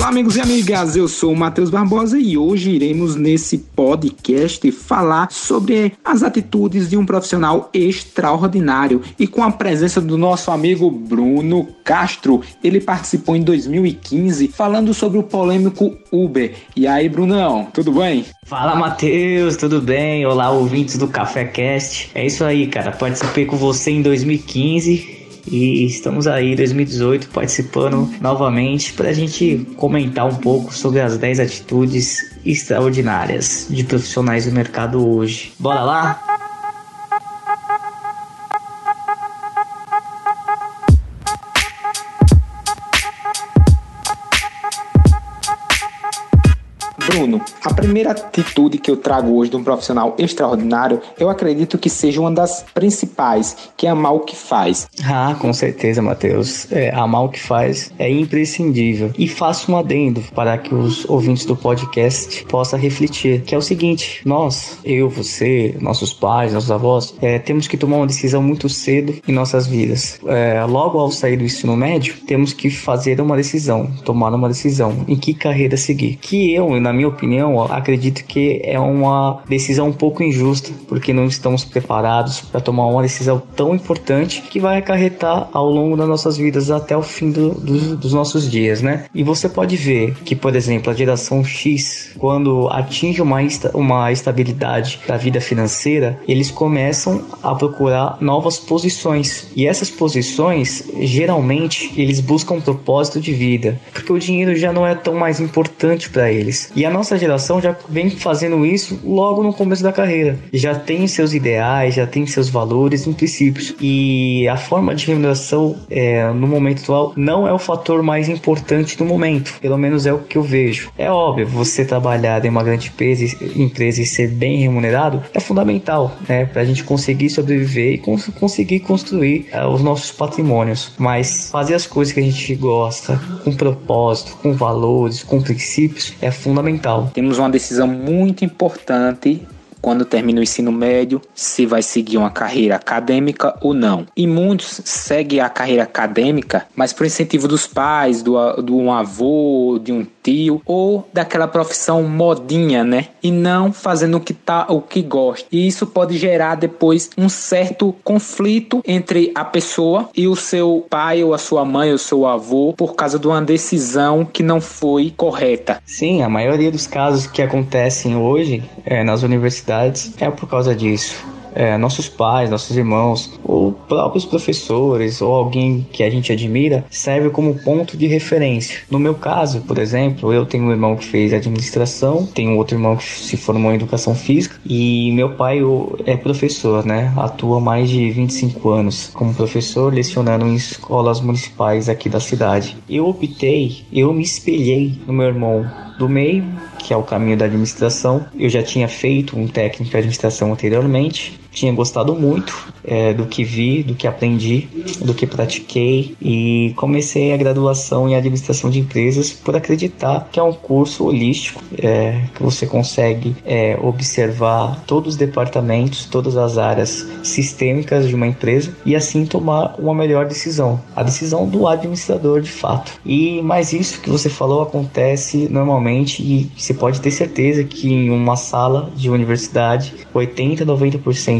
Olá, amigos e amigas, eu sou o Matheus Barbosa e hoje iremos nesse podcast falar sobre as atitudes de um profissional extraordinário e com a presença do nosso amigo Bruno Castro. Ele participou em 2015 falando sobre o polêmico Uber. E aí, Brunão, tudo bem? Fala, Matheus, tudo bem? Olá, ouvintes do Café Cast. É isso aí, cara. Participei com você em 2015 e estamos aí 2018 participando novamente para a gente comentar um pouco sobre as 10 atitudes extraordinárias de profissionais do mercado hoje. Bora lá? Bruno, a primeira atitude que eu trago hoje de um profissional extraordinário, eu acredito que seja uma das principais, que é amar o que faz. Ah, com certeza, Matheus. É, amar o que faz é imprescindível. E faço um adendo para que os ouvintes do podcast possam refletir, que é o seguinte, nós, eu, você, nossos pais, nossos avós, é, temos que tomar uma decisão muito cedo em nossas vidas. É, logo ao sair do ensino médio, temos que fazer uma decisão, tomar uma decisão em que carreira seguir. Que eu, na minha minha opinião, acredito que é uma decisão um pouco injusta, porque não estamos preparados para tomar uma decisão tão importante que vai acarretar ao longo das nossas vidas até o fim do, do, dos nossos dias, né? E você pode ver que, por exemplo, a geração X, quando atinge uma, uma estabilidade da vida financeira, eles começam a procurar novas posições. E essas posições, geralmente, eles buscam um propósito de vida, porque o dinheiro já não é tão mais importante para eles. E a nossa geração já vem fazendo isso logo no começo da carreira. Já tem seus ideais, já tem seus valores e princípios. E a forma de remuneração é, no momento atual não é o fator mais importante do momento. Pelo menos é o que eu vejo. É óbvio, você trabalhar em uma grande empresa, empresa e ser bem remunerado é fundamental, né? Para a gente conseguir sobreviver e cons conseguir construir uh, os nossos patrimônios. Mas fazer as coisas que a gente gosta, com propósito, com valores, com princípios, é fundamental fundamental. Temos uma decisão muito importante quando termina o ensino médio, se vai seguir uma carreira acadêmica ou não. E muitos seguem a carreira acadêmica, mas por incentivo dos pais, do, do um avô, de um tio, ou daquela profissão modinha, né? E não fazendo o que tá, o que gosta. E isso pode gerar depois um certo conflito entre a pessoa e o seu pai ou a sua mãe ou seu avô por causa de uma decisão que não foi correta. Sim, a maioria dos casos que acontecem hoje é, nas universidades universidades é por causa disso. É, nossos pais, nossos irmãos, ou próprios professores, ou alguém que a gente admira, serve como ponto de referência. No meu caso, por exemplo, eu tenho um irmão que fez administração, tenho outro irmão que se formou em educação física, e meu pai é professor, né? Atua mais de 25 anos como professor, lecionando em escolas municipais aqui da cidade. Eu optei, eu me espelhei no meu irmão do meio que é o caminho da administração. Eu já tinha feito um técnico de administração anteriormente, tinha gostado muito é, do que vi, do que aprendi, do que pratiquei e comecei a graduação em administração de empresas por acreditar que é um curso holístico é, que você consegue é, observar todos os departamentos, todas as áreas sistêmicas de uma empresa e assim tomar uma melhor decisão, a decisão do administrador de fato. E mais isso que você falou acontece normalmente e você pode ter certeza que em uma sala de universidade 80, 90%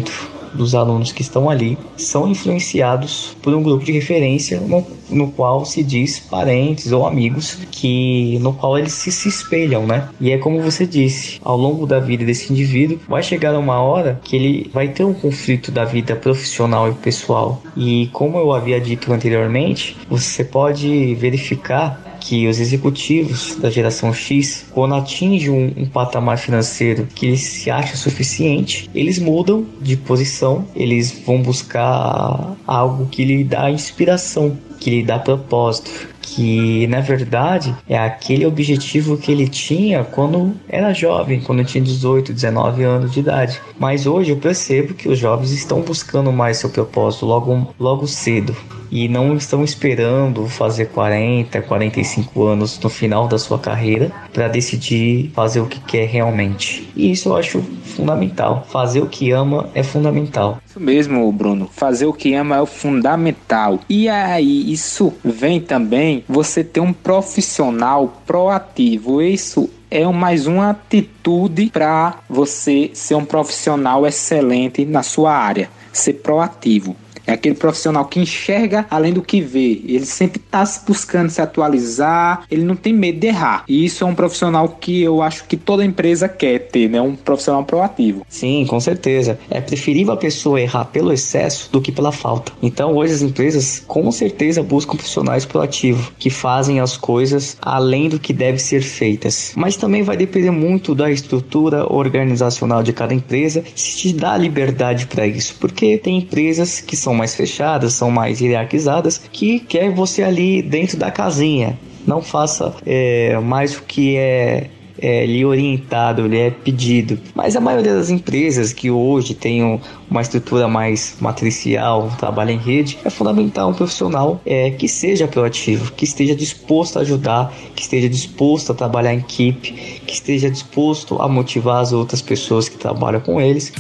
dos alunos que estão ali são influenciados por um grupo de referência no, no qual se diz parentes ou amigos que no qual eles se, se espelham, né? E é como você disse, ao longo da vida desse indivíduo vai chegar uma hora que ele vai ter um conflito da vida profissional e pessoal. E como eu havia dito anteriormente, você pode verificar que os executivos da geração X, quando atingem um, um patamar financeiro que eles se acha suficiente, eles mudam de posição, eles vão buscar algo que lhe dá inspiração, que lhe dá propósito, que na verdade é aquele objetivo que ele tinha quando era jovem, quando tinha 18, 19 anos de idade. Mas hoje eu percebo que os jovens estão buscando mais seu propósito logo, logo cedo e não estão esperando fazer 40, 45 anos no final da sua carreira para decidir fazer o que quer realmente. E isso eu acho fundamental. Fazer o que ama é fundamental. Isso mesmo, Bruno. Fazer o que ama é o fundamental. E aí, isso vem também você ter um profissional proativo. Isso é mais uma atitude para você ser um profissional excelente na sua área, ser proativo. É aquele profissional que enxerga além do que vê. Ele sempre está buscando se atualizar, ele não tem medo de errar. E isso é um profissional que eu acho que toda empresa quer ter, né? Um profissional proativo. Sim, com certeza. É preferível a pessoa errar pelo excesso do que pela falta. Então, hoje as empresas com certeza buscam profissionais proativos, que fazem as coisas além do que deve ser feitas. Mas também vai depender muito da estrutura organizacional de cada empresa, se te dá liberdade para isso, porque tem empresas que são mais fechadas, são mais hierarquizadas, que quer você ali dentro da casinha. Não faça é, mais o que é é, lhe orientado, lhe é pedido. Mas a maioria das empresas que hoje têm uma estrutura mais matricial, trabalha em rede, é fundamental um profissional é, que seja proativo, que esteja disposto a ajudar, que esteja disposto a trabalhar em equipe, que esteja disposto a motivar as outras pessoas que trabalham com eles.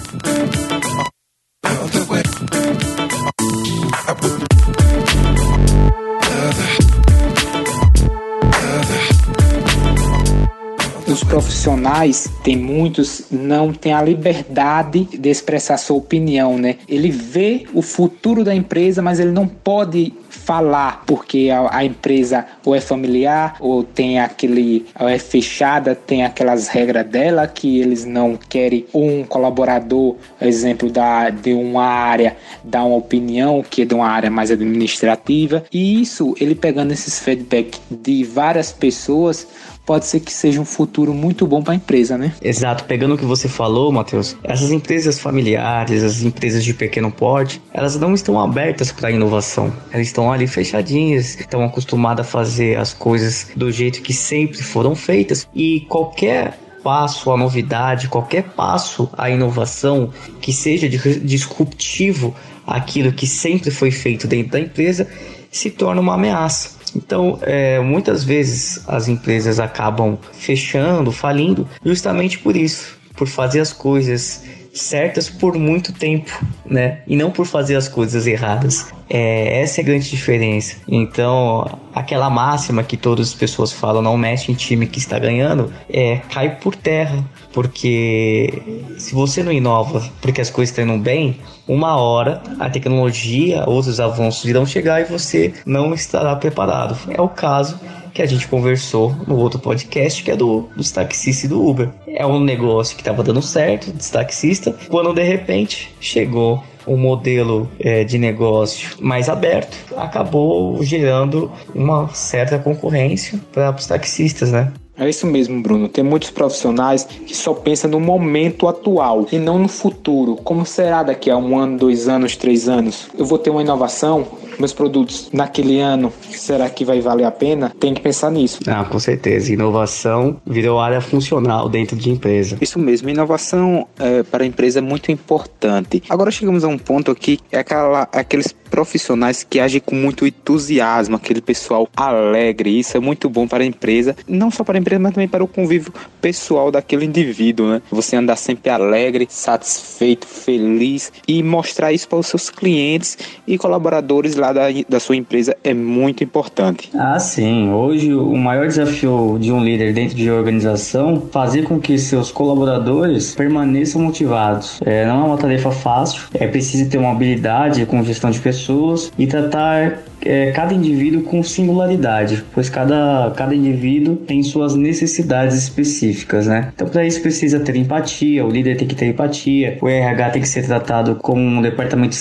Profissionais, tem muitos, não têm a liberdade de expressar sua opinião, né? Ele vê o futuro da empresa, mas ele não pode falar porque a, a, empresa ou é familiar ou tem aquele ou é fechada, tem aquelas regras dela que eles não querem um colaborador, exemplo da de uma área, dar uma opinião que é de uma área mais administrativa e isso ele pegando esses feedback de várias pessoas pode ser que seja um futuro muito bom para a empresa, né? Exato. Pegando o que você falou, Matheus, essas empresas familiares, as empresas de pequeno porte, elas não estão abertas para inovação. Elas estão ali fechadinhas, estão acostumadas a fazer as coisas do jeito que sempre foram feitas e qualquer passo à novidade, qualquer passo à inovação que seja disruptivo aquilo que sempre foi feito dentro da empresa se torna uma ameaça. Então, é, muitas vezes as empresas acabam fechando, falindo, justamente por isso, por fazer as coisas certas por muito tempo, né? E não por fazer as coisas erradas. É, essa é a grande diferença. Então, aquela máxima que todas as pessoas falam, não mexe em time que está ganhando, é cai por terra. Porque se você não inova porque as coisas estão indo bem, uma hora a tecnologia, outros avanços irão chegar e você não estará preparado. É o caso que a gente conversou no outro podcast, que é do, dos taxistas e do Uber. É um negócio que estava dando certo, dos taxistas, quando de repente chegou um modelo é, de negócio mais aberto, acabou gerando uma certa concorrência para os taxistas, né? É isso mesmo, Bruno. Tem muitos profissionais que só pensam no momento atual e não no futuro. Como será daqui a um ano, dois anos, três anos? Eu vou ter uma inovação? Meus produtos naquele ano, será que vai valer a pena? Tem que pensar nisso. Ah, com certeza. Inovação virou área funcional dentro de empresa. Isso mesmo. Inovação é, para a empresa é muito importante. Agora chegamos a um ponto aqui, é aquela, aqueles profissionais que agem com muito entusiasmo, aquele pessoal alegre. Isso é muito bom para a empresa, não só para a empresa, mas também para o convívio pessoal daquele indivíduo, né? Você andar sempre alegre, satisfeito, feliz e mostrar isso para os seus clientes e colaboradores lá da, da sua empresa é muito importante. Ah, sim. Hoje o maior desafio de um líder dentro de organização fazer com que seus colaboradores permaneçam motivados. É, não é uma tarefa fácil, é preciso ter uma habilidade com gestão de pessoas e tratar é, cada indivíduo com singularidade, pois cada, cada indivíduo tem suas necessidades específicas, né? Então, para isso precisa ter empatia, o líder tem que ter empatia, o RH tem que ser tratado como um departamento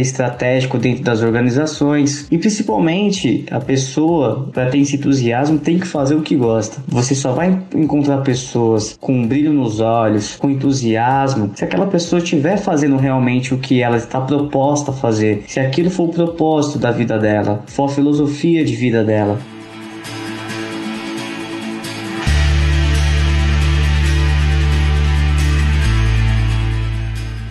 estratégico dentro das organizações e principalmente a pessoa, para ter esse entusiasmo, tem que fazer o que gosta. Você só vai encontrar pessoas com brilho nos olhos, com entusiasmo, se aquela pessoa estiver fazendo realmente o que ela está proposta a fazer, se aquilo for o propósito da vida dela, for a filosofia de vida dela.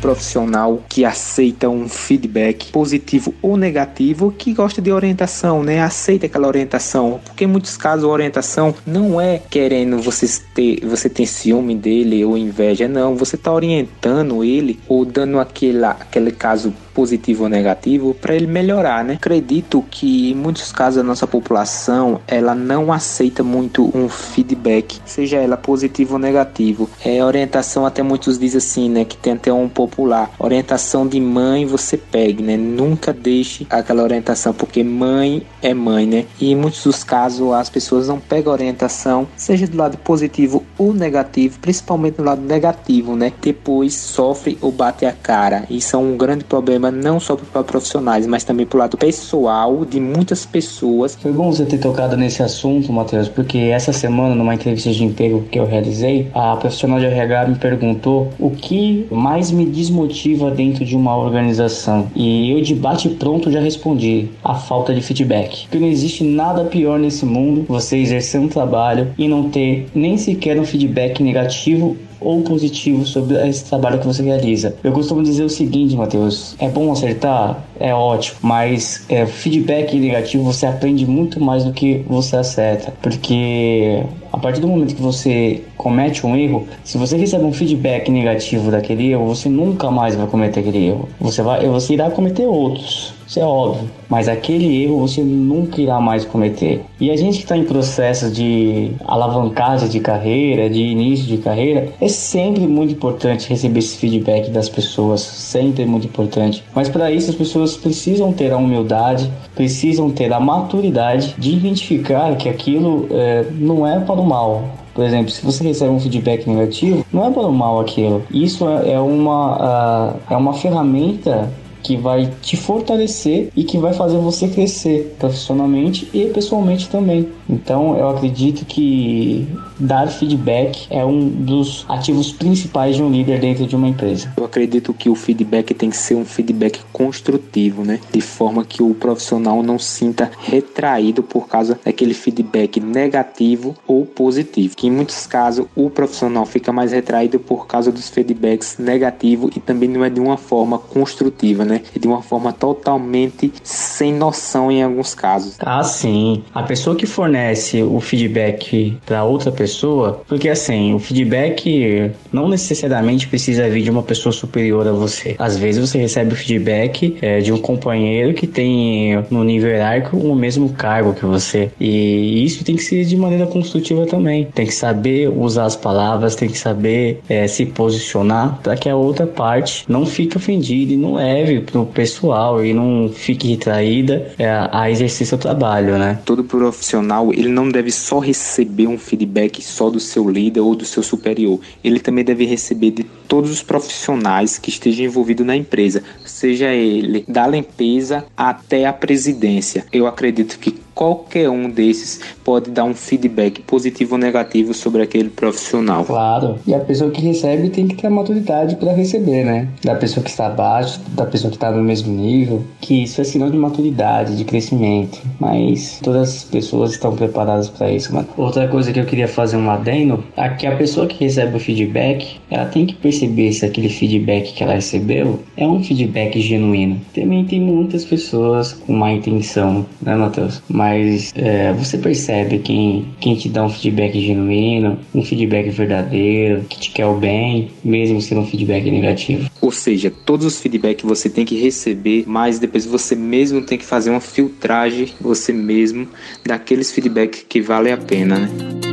profissional que aceita um feedback positivo ou negativo, que gosta de orientação, né? Aceita aquela orientação, porque em muitos casos a orientação não é querendo você ter, você ter ciúme dele ou inveja, não. Você está orientando ele ou dando aquele, aquele caso positivo ou negativo para ele melhorar, né? Acredito que em muitos casos a nossa população ela não aceita muito um feedback, seja ela positivo ou negativo. É orientação até muitos dizem assim, né, que tem até um popular, orientação de mãe você pegue, né? Nunca deixe aquela orientação porque mãe é mãe, né? E em muitos dos casos as pessoas não pegam orientação, seja do lado positivo ou negativo, principalmente do lado negativo, né? Depois sofre ou bate a cara. Isso é um grande problema problema não só para profissionais, mas também para o lado pessoal de muitas pessoas. Foi bom você ter tocado nesse assunto, Matheus, porque essa semana, numa entrevista de emprego que eu realizei, a profissional de RH me perguntou o que mais me desmotiva dentro de uma organização. E eu, de bate pronto, já respondi: a falta de feedback. Porque não existe nada pior nesse mundo você exercer um trabalho e não ter nem sequer um feedback negativo ou positivo sobre esse trabalho que você realiza. Eu costumo dizer o seguinte, Matheus: é bom acertar? É ótimo, mas é, feedback negativo você aprende muito mais do que você acerta, porque a partir do momento que você comete um erro, se você recebe um feedback negativo daquele erro, você nunca mais vai cometer aquele erro. Você vai, você irá cometer outros. Isso é óbvio. Mas aquele erro você nunca irá mais cometer. E a gente que está em processo de alavancagem de carreira, de início de carreira, é sempre muito importante receber esse feedback das pessoas. Sempre muito importante. Mas para isso as pessoas precisam ter a humildade, precisam ter a maturidade de identificar que aquilo é, não é para mal. Por exemplo, se você recebe um feedback negativo, não é para o mal aquilo. Isso é, é uma, uh, é uma ferramenta que vai te fortalecer e que vai fazer você crescer profissionalmente e pessoalmente também. Então, eu acredito que dar feedback é um dos ativos principais de um líder dentro de uma empresa. Eu acredito que o feedback tem que ser um feedback construtivo, né? De forma que o profissional não sinta retraído por causa daquele feedback negativo ou positivo. Que em muitos casos o profissional fica mais retraído por causa dos feedbacks negativos e também não é de uma forma construtiva, né? É de uma forma totalmente sem noção em alguns casos. Ah, sim. A pessoa que fornece o feedback para outra pessoa porque assim, o feedback não necessariamente precisa vir de uma pessoa superior a você. Às vezes você recebe o feedback é, de um companheiro que tem no nível hierárquico o mesmo cargo que você. E isso tem que ser de maneira construtiva também. Tem que saber usar as palavras, tem que saber é, se posicionar para que a outra parte não fique ofendida e não leve pro pessoal e não fique retraída é, a exercer seu trabalho, né? Todo profissional ele não deve só receber um feedback só do seu líder ou do seu superior. Ele também deve receber de todos os profissionais que estejam envolvidos na empresa, seja ele da limpeza até a presidência. Eu acredito que qualquer um desses pode dar um feedback positivo ou negativo sobre aquele profissional. Claro. E a pessoa que recebe tem que ter a maturidade para receber, né? Da pessoa que está abaixo, da pessoa que está no mesmo nível, que isso é sinal de maturidade, de crescimento. Mas todas as pessoas estão preparadas para isso, mano. Outra coisa que eu queria fazer um adendo é que a pessoa que recebe o feedback, ela tem que perceber se aquele feedback que ela recebeu é um feedback genuíno. Também tem muitas pessoas com má intenção, né, Matheus? Mas mas é, você percebe quem, quem te dá um feedback genuíno, um feedback verdadeiro, que te quer o bem, mesmo sendo um feedback negativo. Ou seja, todos os feedbacks você tem que receber, mas depois você mesmo tem que fazer uma filtragem, você mesmo, daqueles feedbacks que valem a pena, né?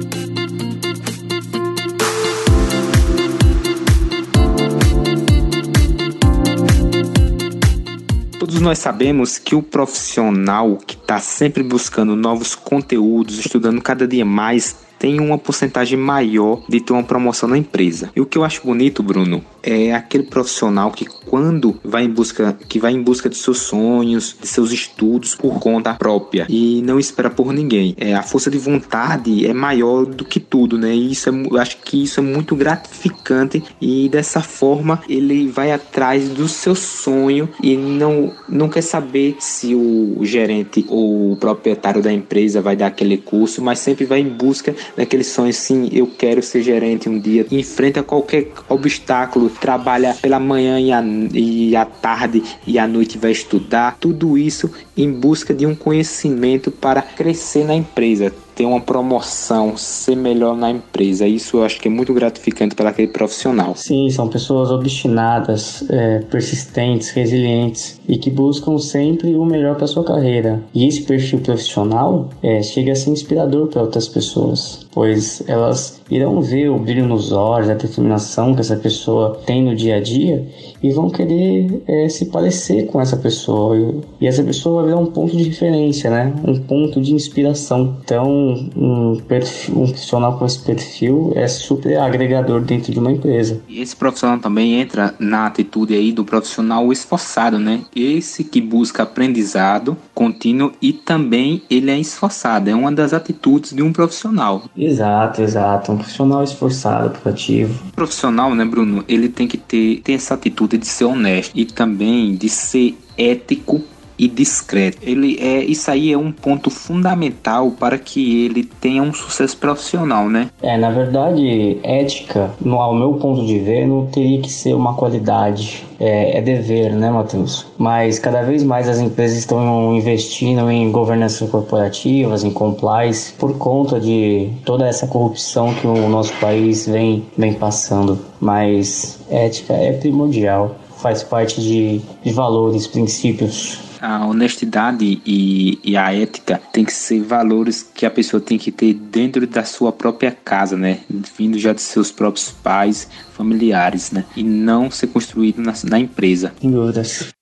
Todos nós sabemos que o profissional que está sempre buscando novos conteúdos, estudando cada dia mais, tem uma porcentagem maior de ter uma promoção na empresa. E o que eu acho bonito, Bruno, é aquele profissional que quando vai em busca, que vai em busca de seus sonhos, de seus estudos por conta própria e não espera por ninguém. É, a força de vontade é maior do que tudo, né? E isso é, acho que isso é muito gratificante e dessa forma ele vai atrás do seu sonho e não não quer saber se o gerente ou o proprietário da empresa vai dar aquele curso, mas sempre vai em busca daquele sonho assim, eu quero ser gerente um dia, enfrenta qualquer obstáculo, trabalha pela manhã e a, e a tarde e à noite vai estudar, tudo isso em busca de um conhecimento para crescer na empresa ter uma promoção, ser melhor na empresa. Isso eu acho que é muito gratificante para aquele profissional. Sim, são pessoas obstinadas, é, persistentes, resilientes e que buscam sempre o melhor para sua carreira. E esse perfil profissional é, chega a ser inspirador para outras pessoas, pois elas irão ver o brilho nos olhos, a determinação que essa pessoa tem no dia a dia e vão querer é, se parecer com essa pessoa. E essa pessoa vai virar um ponto de referência, né? Um ponto de inspiração. Então, um, perfil, um profissional com esse perfil é super agregador dentro de uma empresa. E esse profissional também entra na atitude aí do profissional esforçado, né? Esse que busca aprendizado contínuo e também ele é esforçado. É uma das atitudes de um profissional. Exato, exato. Um profissional esforçado, proativo. O profissional, né, Bruno? Ele tem que ter, ter essa atitude de ser honesto e também de ser ético e discreto. Ele é isso aí é um ponto fundamental para que ele tenha um sucesso profissional, né? É, na verdade, ética, no, ao meu ponto de ver, não teria que ser uma qualidade, é, é dever, né, Matheus? Mas cada vez mais as empresas estão investindo em governança corporativas, em compliance, por conta de toda essa corrupção que o nosso país vem, vem passando. Mas ética é primordial, faz parte de, de valores, princípios a honestidade e, e, a ética tem que ser valores que a pessoa tem que ter dentro da sua própria casa, né? Vindo já de seus próprios pais, familiares, né? E não ser construído na, na empresa. Sem dúvidas.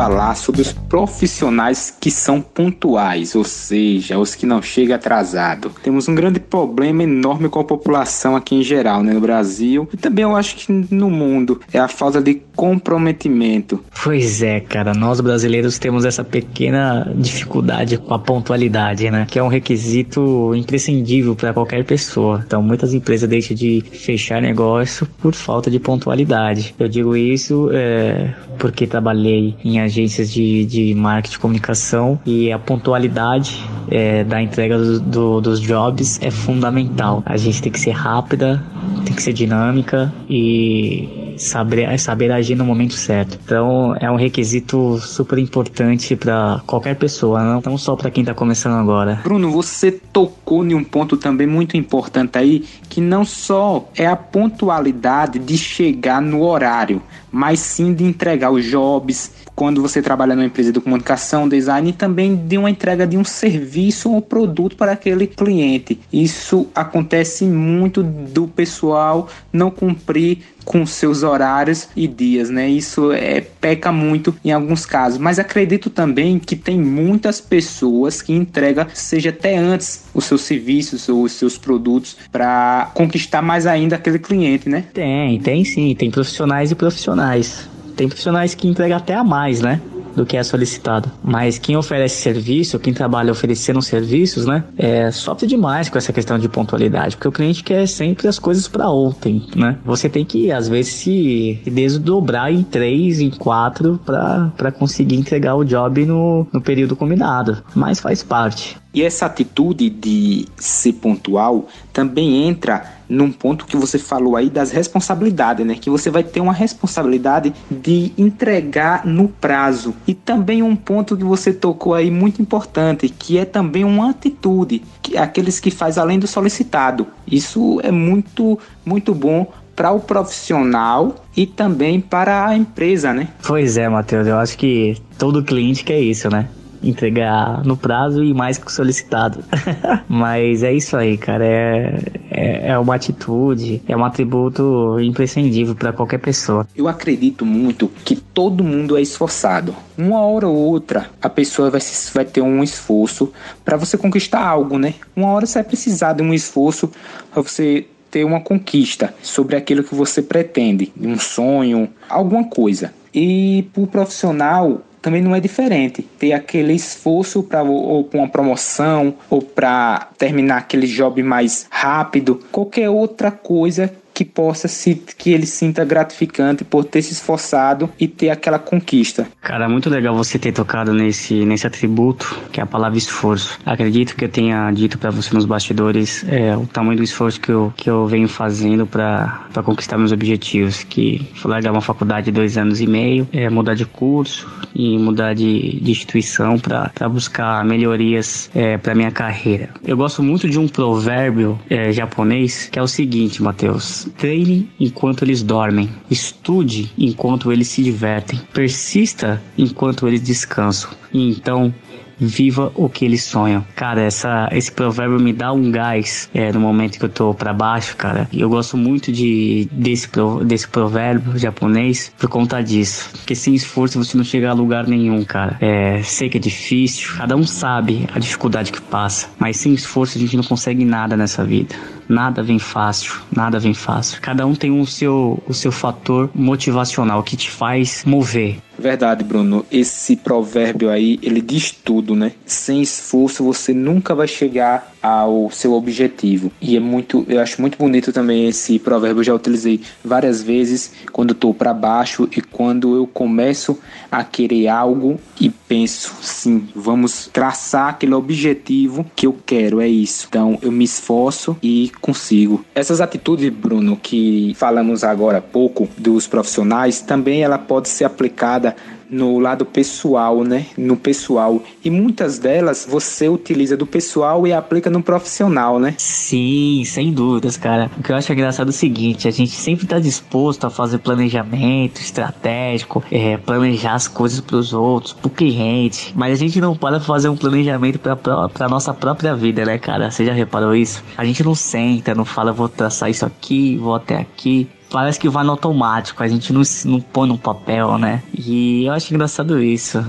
Falar sobre os profissionais que são pontuais, ou seja, os que não chegam atrasado. Temos um grande problema enorme com a população aqui em geral, né, no Brasil e também eu acho que no mundo, é a falta de comprometimento. Pois é, cara, nós brasileiros temos essa pequena dificuldade com a pontualidade, né, que é um requisito imprescindível para qualquer pessoa. Então, muitas empresas deixam de fechar negócio por falta de pontualidade. Eu digo isso é, porque trabalhei em agências de, de marketing e comunicação e a pontualidade é, da entrega do, do, dos jobs é fundamental. A gente tem que ser rápida, tem que ser dinâmica e saber, saber agir no momento certo. Então é um requisito super importante para qualquer pessoa, não, não só para quem está começando agora. Bruno, você tocou em um ponto também muito importante aí, que não só é a pontualidade de chegar no horário, mas sim de entregar os jobs, quando você trabalha numa empresa de comunicação, design também de uma entrega de um serviço ou produto para aquele cliente. Isso acontece muito do pessoal não cumprir com seus horários e dias, né? Isso é peca muito em alguns casos, mas acredito também que tem muitas pessoas que entregam seja até antes os seus serviços ou os seus produtos para conquistar mais ainda aquele cliente, né? Tem, tem sim, tem profissionais e profissionais. Tem profissionais que entregam até a mais, né? do que é solicitado. Mas quem oferece serviço, quem trabalha oferecendo serviços, né, é, sofre demais com essa questão de pontualidade, porque o cliente quer sempre as coisas para ontem, né? Você tem que, às vezes, se desdobrar em três, em quatro, para conseguir entregar o job no, no período combinado. Mas faz parte. E essa atitude de ser pontual também entra num ponto que você falou aí das responsabilidades, né? Que você vai ter uma responsabilidade de entregar no prazo. E também um ponto que você tocou aí muito importante, que é também uma atitude, que aqueles que faz além do solicitado. Isso é muito muito bom para o profissional e também para a empresa, né? Pois é, Matheus, eu acho que todo cliente quer isso, né? Entregar no prazo e mais que solicitado. Mas é isso aí, cara. É, é, é, uma atitude, é um atributo imprescindível para qualquer pessoa. Eu acredito muito que todo mundo é esforçado. Uma hora ou outra, a pessoa vai, vai ter um esforço para você conquistar algo, né? Uma hora você vai precisar de um esforço para você ter uma conquista sobre aquilo que você pretende, um sonho, alguma coisa. E para o profissional, também não é diferente. Ter aquele esforço para ou uma promoção ou para terminar aquele job mais rápido, qualquer outra coisa que possa se que ele sinta gratificante por ter se esforçado e ter aquela conquista. Cara, muito legal você ter tocado nesse nesse atributo que é a palavra esforço. Acredito que eu tenha dito para você nos bastidores é, o tamanho do esforço que eu, que eu venho fazendo para conquistar meus objetivos, que foi largar uma faculdade de dois anos e meio, é, mudar de curso e mudar de, de instituição para buscar melhorias é, para minha carreira. Eu gosto muito de um provérbio é, japonês que é o seguinte, Matheus: treine enquanto eles dormem, estude enquanto eles se divertem, persista enquanto eles descansam. E então viva o que eles sonham. Cara, essa, esse provérbio me dá um gás é, no momento que eu tô para baixo, cara. Eu gosto muito de, desse, desse provérbio japonês por conta disso. Porque sem esforço você não chega a lugar nenhum, cara. É, sei que é difícil, cada um sabe a dificuldade que passa, mas sem esforço a gente não consegue nada nessa vida. Nada vem fácil, nada vem fácil. Cada um tem o seu, o seu fator motivacional que te faz mover. Verdade, Bruno. Esse provérbio aí, ele diz tudo, né? Sem esforço você nunca vai chegar ao seu objetivo. E é muito, eu acho muito bonito também esse provérbio, eu já utilizei várias vezes quando estou para baixo e quando eu começo a querer algo e penso, sim, vamos traçar aquele objetivo que eu quero, é isso. Então eu me esforço e consigo. Essas atitudes, Bruno, que falamos agora há pouco dos profissionais, também ela pode ser aplicada no lado pessoal, né? No pessoal. E muitas delas você utiliza do pessoal e aplica no profissional, né? Sim, sem dúvidas, cara. O que eu acho engraçado é o seguinte: a gente sempre está disposto a fazer planejamento estratégico, é, planejar as coisas para os outros, para o cliente, mas a gente não pode fazer um planejamento para a nossa própria vida, né, cara? Você já reparou isso? A gente não senta, não fala, vou traçar isso aqui, vou até aqui parece que vai no automático, a gente não, não põe no papel, né? E eu acho engraçado isso.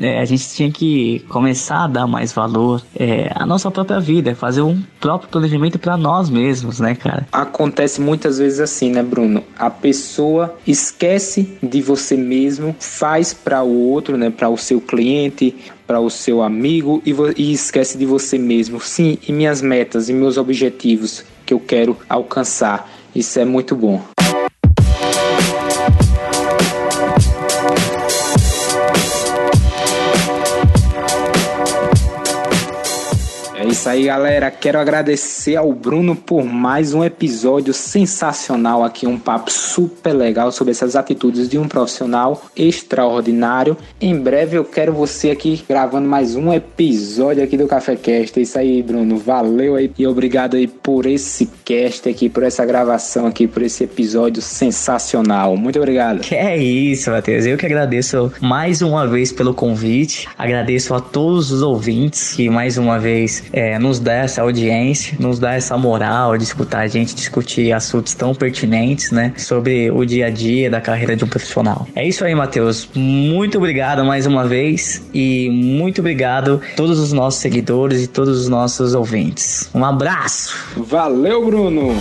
É, a gente tinha que começar a dar mais valor é, à nossa própria vida, fazer um próprio planejamento para nós mesmos, né, cara? Acontece muitas vezes assim, né, Bruno? A pessoa esquece de você mesmo, faz para o outro, né, para o seu cliente, para o seu amigo e, e esquece de você mesmo. Sim, e minhas metas e meus objetivos que eu quero alcançar. Isso é muito bom. Isso aí, galera. Quero agradecer ao Bruno por mais um episódio sensacional aqui, um papo super legal sobre essas atitudes de um profissional extraordinário. Em breve eu quero você aqui gravando mais um episódio aqui do Café Cast. É isso aí, Bruno. Valeu aí e obrigado aí por esse cast aqui, por essa gravação aqui, por esse episódio sensacional. Muito obrigado. Que é isso, Matheus. Eu que agradeço mais uma vez pelo convite. Agradeço a todos os ouvintes que mais uma vez é, nos dá essa audiência, nos dá essa moral de escutar a gente discutir assuntos tão pertinentes, né? Sobre o dia a dia da carreira de um profissional. É isso aí, Matheus. Muito obrigado mais uma vez e muito obrigado a todos os nossos seguidores e todos os nossos ouvintes. Um abraço! Valeu, Bruno!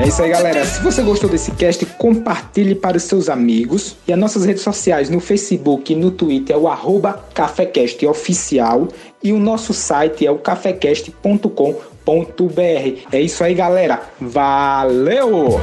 É isso aí, galera. Se você gostou desse cast, compartilhe para os seus amigos. E as nossas redes sociais no Facebook e no Twitter é o arroba Oficial. E o nosso site é o cafecast.com.br. É isso aí, galera. Valeu!